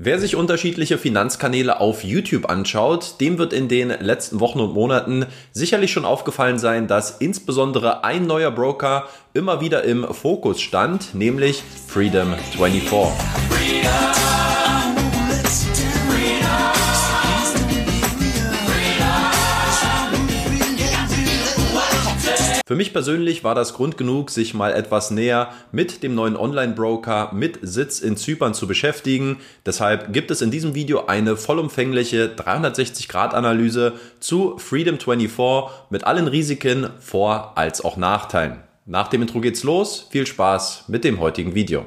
Wer sich unterschiedliche Finanzkanäle auf YouTube anschaut, dem wird in den letzten Wochen und Monaten sicherlich schon aufgefallen sein, dass insbesondere ein neuer Broker immer wieder im Fokus stand, nämlich Freedom Für mich persönlich war das Grund genug, sich mal etwas näher mit dem neuen Online-Broker mit Sitz in Zypern zu beschäftigen. Deshalb gibt es in diesem Video eine vollumfängliche 360-Grad-Analyse zu Freedom24 mit allen Risiken, Vor- als auch Nachteilen. Nach dem Intro geht's los. Viel Spaß mit dem heutigen Video.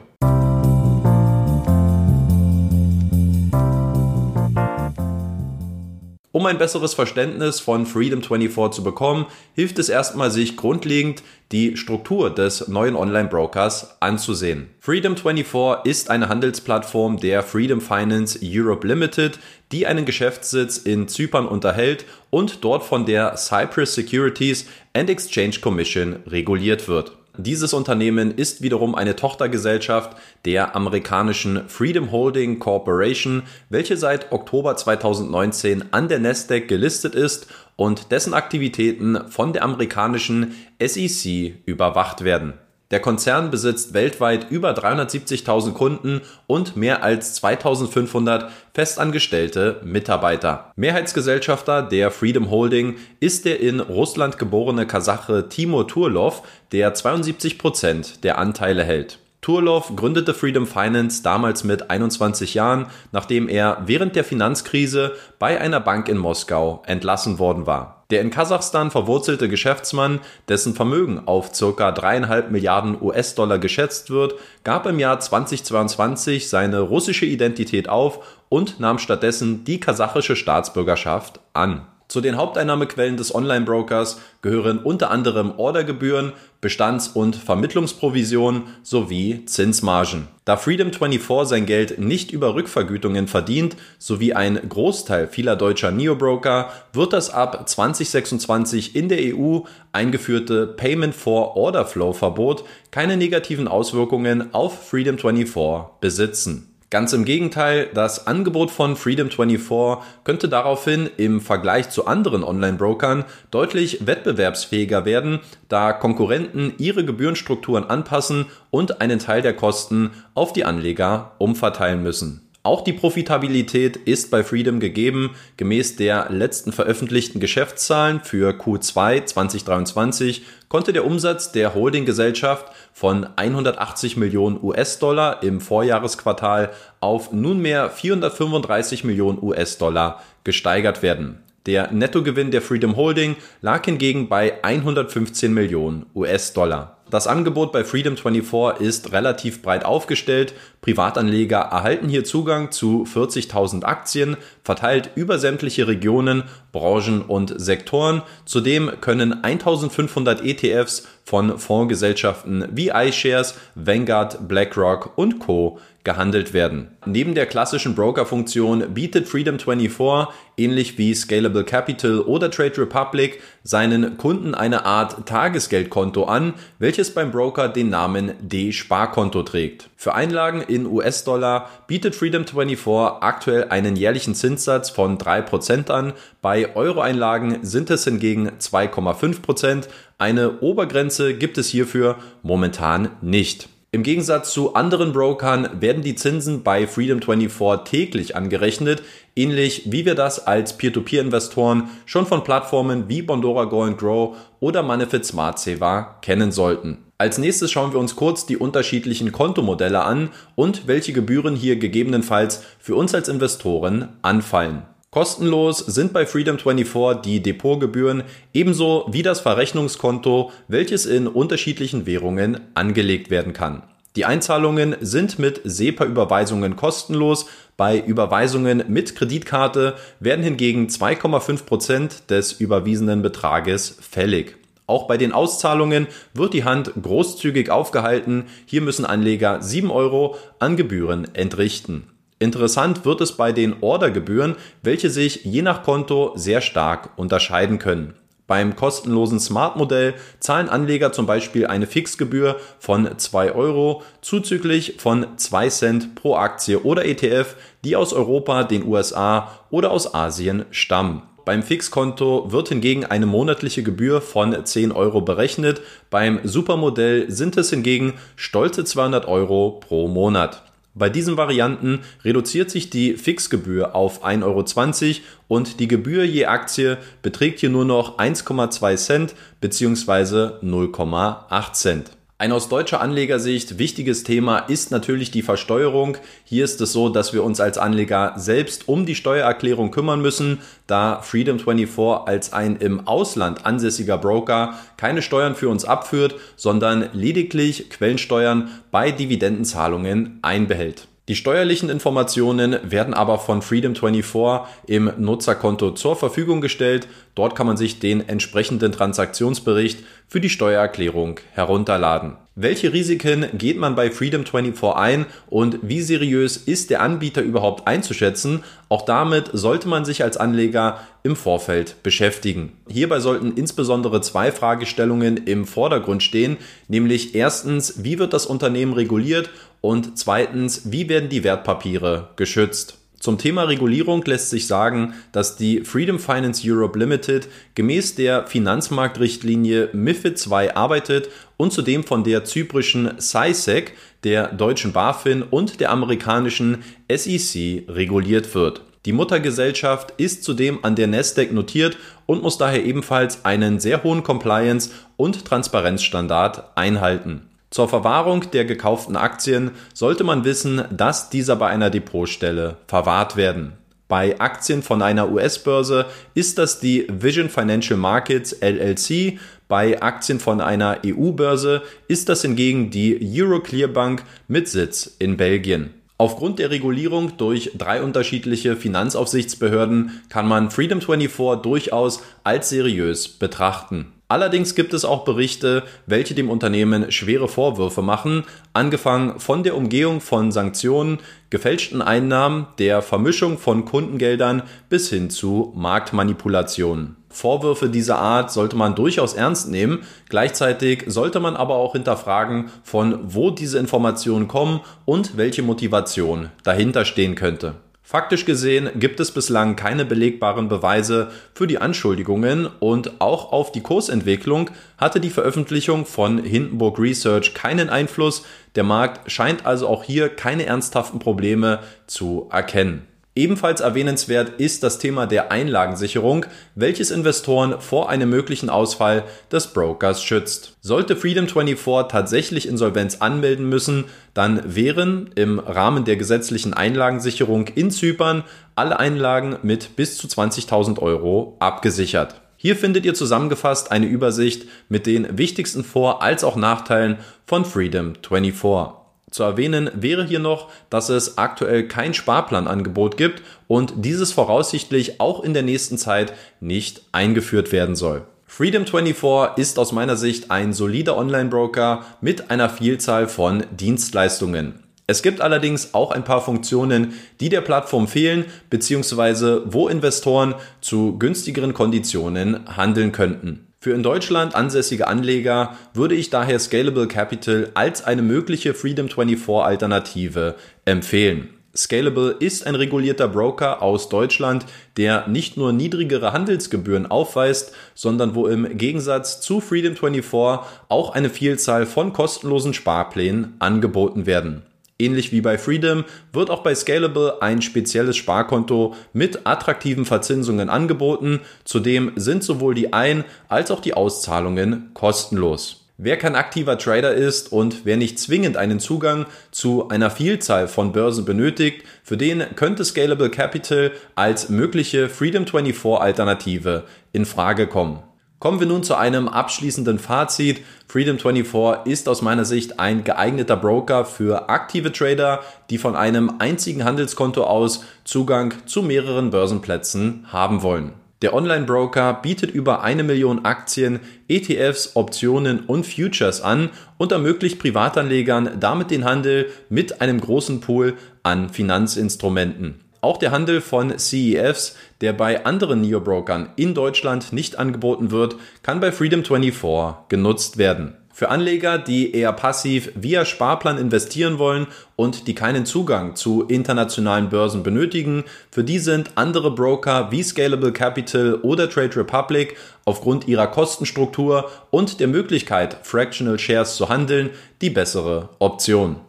Um ein besseres Verständnis von Freedom 24 zu bekommen, hilft es erstmal, sich grundlegend die Struktur des neuen Online-Brokers anzusehen. Freedom 24 ist eine Handelsplattform der Freedom Finance Europe Limited, die einen Geschäftssitz in Zypern unterhält und dort von der Cyprus Securities and Exchange Commission reguliert wird. Dieses Unternehmen ist wiederum eine Tochtergesellschaft der amerikanischen Freedom Holding Corporation, welche seit Oktober 2019 an der Nasdaq gelistet ist und dessen Aktivitäten von der amerikanischen SEC überwacht werden. Der Konzern besitzt weltweit über 370.000 Kunden und mehr als 2500 festangestellte Mitarbeiter. Mehrheitsgesellschafter der Freedom Holding ist der in Russland geborene Kasache Timur Turlov, der 72 Prozent der Anteile hält. Turlov gründete Freedom Finance damals mit 21 Jahren, nachdem er während der Finanzkrise bei einer Bank in Moskau entlassen worden war. Der in Kasachstan verwurzelte Geschäftsmann, dessen Vermögen auf ca. 3,5 Milliarden US-Dollar geschätzt wird, gab im Jahr 2022 seine russische Identität auf und nahm stattdessen die kasachische Staatsbürgerschaft an. Zu den Haupteinnahmequellen des Online-Brokers gehören unter anderem Ordergebühren, Bestands- und Vermittlungsprovisionen sowie Zinsmargen. Da Freedom24 sein Geld nicht über Rückvergütungen verdient, sowie ein Großteil vieler deutscher Neobroker, wird das ab 2026 in der EU eingeführte Payment for Order Flow Verbot keine negativen Auswirkungen auf Freedom24 besitzen. Ganz im Gegenteil, das Angebot von Freedom24 könnte daraufhin im Vergleich zu anderen Online-Brokern deutlich wettbewerbsfähiger werden, da Konkurrenten ihre Gebührenstrukturen anpassen und einen Teil der Kosten auf die Anleger umverteilen müssen. Auch die Profitabilität ist bei Freedom gegeben. Gemäß der letzten veröffentlichten Geschäftszahlen für Q2 2023 konnte der Umsatz der Holdinggesellschaft von 180 Millionen US-Dollar im Vorjahresquartal auf nunmehr 435 Millionen US-Dollar gesteigert werden. Der Nettogewinn der Freedom Holding lag hingegen bei 115 Millionen US-Dollar. Das Angebot bei Freedom 24 ist relativ breit aufgestellt. Privatanleger erhalten hier Zugang zu 40.000 Aktien, verteilt über sämtliche Regionen, Branchen und Sektoren. Zudem können 1500 ETFs von Fondsgesellschaften wie iShares, Vanguard, BlackRock und Co gehandelt werden. Neben der klassischen Broker-Funktion bietet Freedom24, ähnlich wie Scalable Capital oder Trade Republic, seinen Kunden eine Art Tagesgeldkonto an, welches beim Broker den Namen D-Sparkonto trägt. Für Einlagen in US-Dollar bietet Freedom24 aktuell einen jährlichen Zinssatz von 3% an, bei Euro-Einlagen sind es hingegen 2,5%, eine Obergrenze gibt es hierfür momentan nicht. Im Gegensatz zu anderen Brokern werden die Zinsen bei Freedom24 täglich angerechnet, ähnlich wie wir das als Peer-to-Peer-Investoren schon von Plattformen wie Bondora Go and Grow oder Manifit Smart Saver kennen sollten. Als nächstes schauen wir uns kurz die unterschiedlichen Kontomodelle an und welche Gebühren hier gegebenenfalls für uns als Investoren anfallen. Kostenlos sind bei Freedom24 die Depotgebühren ebenso wie das Verrechnungskonto, welches in unterschiedlichen Währungen angelegt werden kann. Die Einzahlungen sind mit SEPA-Überweisungen kostenlos. Bei Überweisungen mit Kreditkarte werden hingegen 2,5 Prozent des überwiesenen Betrages fällig. Auch bei den Auszahlungen wird die Hand großzügig aufgehalten. Hier müssen Anleger 7 Euro an Gebühren entrichten. Interessant wird es bei den Ordergebühren, welche sich je nach Konto sehr stark unterscheiden können. Beim kostenlosen Smart-Modell zahlen Anleger zum Beispiel eine Fixgebühr von 2 Euro zuzüglich von 2 Cent pro Aktie oder ETF, die aus Europa, den USA oder aus Asien stammen. Beim Fixkonto wird hingegen eine monatliche Gebühr von 10 Euro berechnet. Beim Supermodell sind es hingegen stolze 200 Euro pro Monat. Bei diesen Varianten reduziert sich die Fixgebühr auf 1,20 Euro und die Gebühr je Aktie beträgt hier nur noch 1,2 Cent bzw. 0,8 Cent. Ein aus deutscher Anlegersicht wichtiges Thema ist natürlich die Versteuerung. Hier ist es so, dass wir uns als Anleger selbst um die Steuererklärung kümmern müssen, da Freedom24 als ein im Ausland ansässiger Broker keine Steuern für uns abführt, sondern lediglich Quellensteuern bei Dividendenzahlungen einbehält. Die steuerlichen Informationen werden aber von Freedom24 im Nutzerkonto zur Verfügung gestellt. Dort kann man sich den entsprechenden Transaktionsbericht für die Steuererklärung herunterladen. Welche Risiken geht man bei Freedom24 ein und wie seriös ist der Anbieter überhaupt einzuschätzen? Auch damit sollte man sich als Anleger im Vorfeld beschäftigen. Hierbei sollten insbesondere zwei Fragestellungen im Vordergrund stehen, nämlich erstens, wie wird das Unternehmen reguliert und zweitens, wie werden die Wertpapiere geschützt? Zum Thema Regulierung lässt sich sagen, dass die Freedom Finance Europe Limited gemäß der Finanzmarktrichtlinie MIFID II arbeitet und zudem von der zyprischen SISEC, der deutschen BaFin und der amerikanischen SEC reguliert wird. Die Muttergesellschaft ist zudem an der Nasdaq notiert und muss daher ebenfalls einen sehr hohen Compliance- und Transparenzstandard einhalten. Zur Verwahrung der gekauften Aktien sollte man wissen, dass dieser bei einer Depotstelle verwahrt werden. Bei Aktien von einer US-Börse ist das die Vision Financial Markets LLC, bei Aktien von einer EU-Börse ist das hingegen die Euroclear Bank mit Sitz in Belgien. Aufgrund der Regulierung durch drei unterschiedliche Finanzaufsichtsbehörden kann man Freedom24 durchaus als seriös betrachten. Allerdings gibt es auch Berichte, welche dem Unternehmen schwere Vorwürfe machen, angefangen von der Umgehung von Sanktionen, gefälschten Einnahmen, der Vermischung von Kundengeldern bis hin zu Marktmanipulationen. Vorwürfe dieser Art sollte man durchaus ernst nehmen, gleichzeitig sollte man aber auch hinterfragen, von wo diese Informationen kommen und welche Motivation dahinter stehen könnte. Faktisch gesehen gibt es bislang keine belegbaren Beweise für die Anschuldigungen und auch auf die Kursentwicklung hatte die Veröffentlichung von Hindenburg Research keinen Einfluss. Der Markt scheint also auch hier keine ernsthaften Probleme zu erkennen. Ebenfalls erwähnenswert ist das Thema der Einlagensicherung, welches Investoren vor einem möglichen Ausfall des Brokers schützt. Sollte Freedom24 tatsächlich Insolvenz anmelden müssen, dann wären im Rahmen der gesetzlichen Einlagensicherung in Zypern alle Einlagen mit bis zu 20.000 Euro abgesichert. Hier findet ihr zusammengefasst eine Übersicht mit den wichtigsten Vor- als auch Nachteilen von Freedom 24. Zu erwähnen wäre hier noch, dass es aktuell kein Sparplanangebot gibt und dieses voraussichtlich auch in der nächsten Zeit nicht eingeführt werden soll. Freedom24 ist aus meiner Sicht ein solider Online-Broker mit einer Vielzahl von Dienstleistungen. Es gibt allerdings auch ein paar Funktionen, die der Plattform fehlen, beziehungsweise wo Investoren zu günstigeren Konditionen handeln könnten. Für in Deutschland ansässige Anleger würde ich daher Scalable Capital als eine mögliche Freedom24 Alternative empfehlen. Scalable ist ein regulierter Broker aus Deutschland, der nicht nur niedrigere Handelsgebühren aufweist, sondern wo im Gegensatz zu Freedom24 auch eine Vielzahl von kostenlosen Sparplänen angeboten werden. Ähnlich wie bei Freedom wird auch bei Scalable ein spezielles Sparkonto mit attraktiven Verzinsungen angeboten. Zudem sind sowohl die Ein- als auch die Auszahlungen kostenlos. Wer kein aktiver Trader ist und wer nicht zwingend einen Zugang zu einer Vielzahl von Börsen benötigt, für den könnte Scalable Capital als mögliche Freedom 24 Alternative in Frage kommen. Kommen wir nun zu einem abschließenden Fazit. Freedom24 ist aus meiner Sicht ein geeigneter Broker für aktive Trader, die von einem einzigen Handelskonto aus Zugang zu mehreren Börsenplätzen haben wollen. Der Online-Broker bietet über eine Million Aktien, ETFs, Optionen und Futures an und ermöglicht Privatanlegern damit den Handel mit einem großen Pool an Finanzinstrumenten. Auch der Handel von CEFs, der bei anderen Neobrokern in Deutschland nicht angeboten wird, kann bei Freedom24 genutzt werden. Für Anleger, die eher passiv via Sparplan investieren wollen und die keinen Zugang zu internationalen Börsen benötigen, für die sind andere Broker wie Scalable Capital oder Trade Republic aufgrund ihrer Kostenstruktur und der Möglichkeit, Fractional Shares zu handeln, die bessere Option.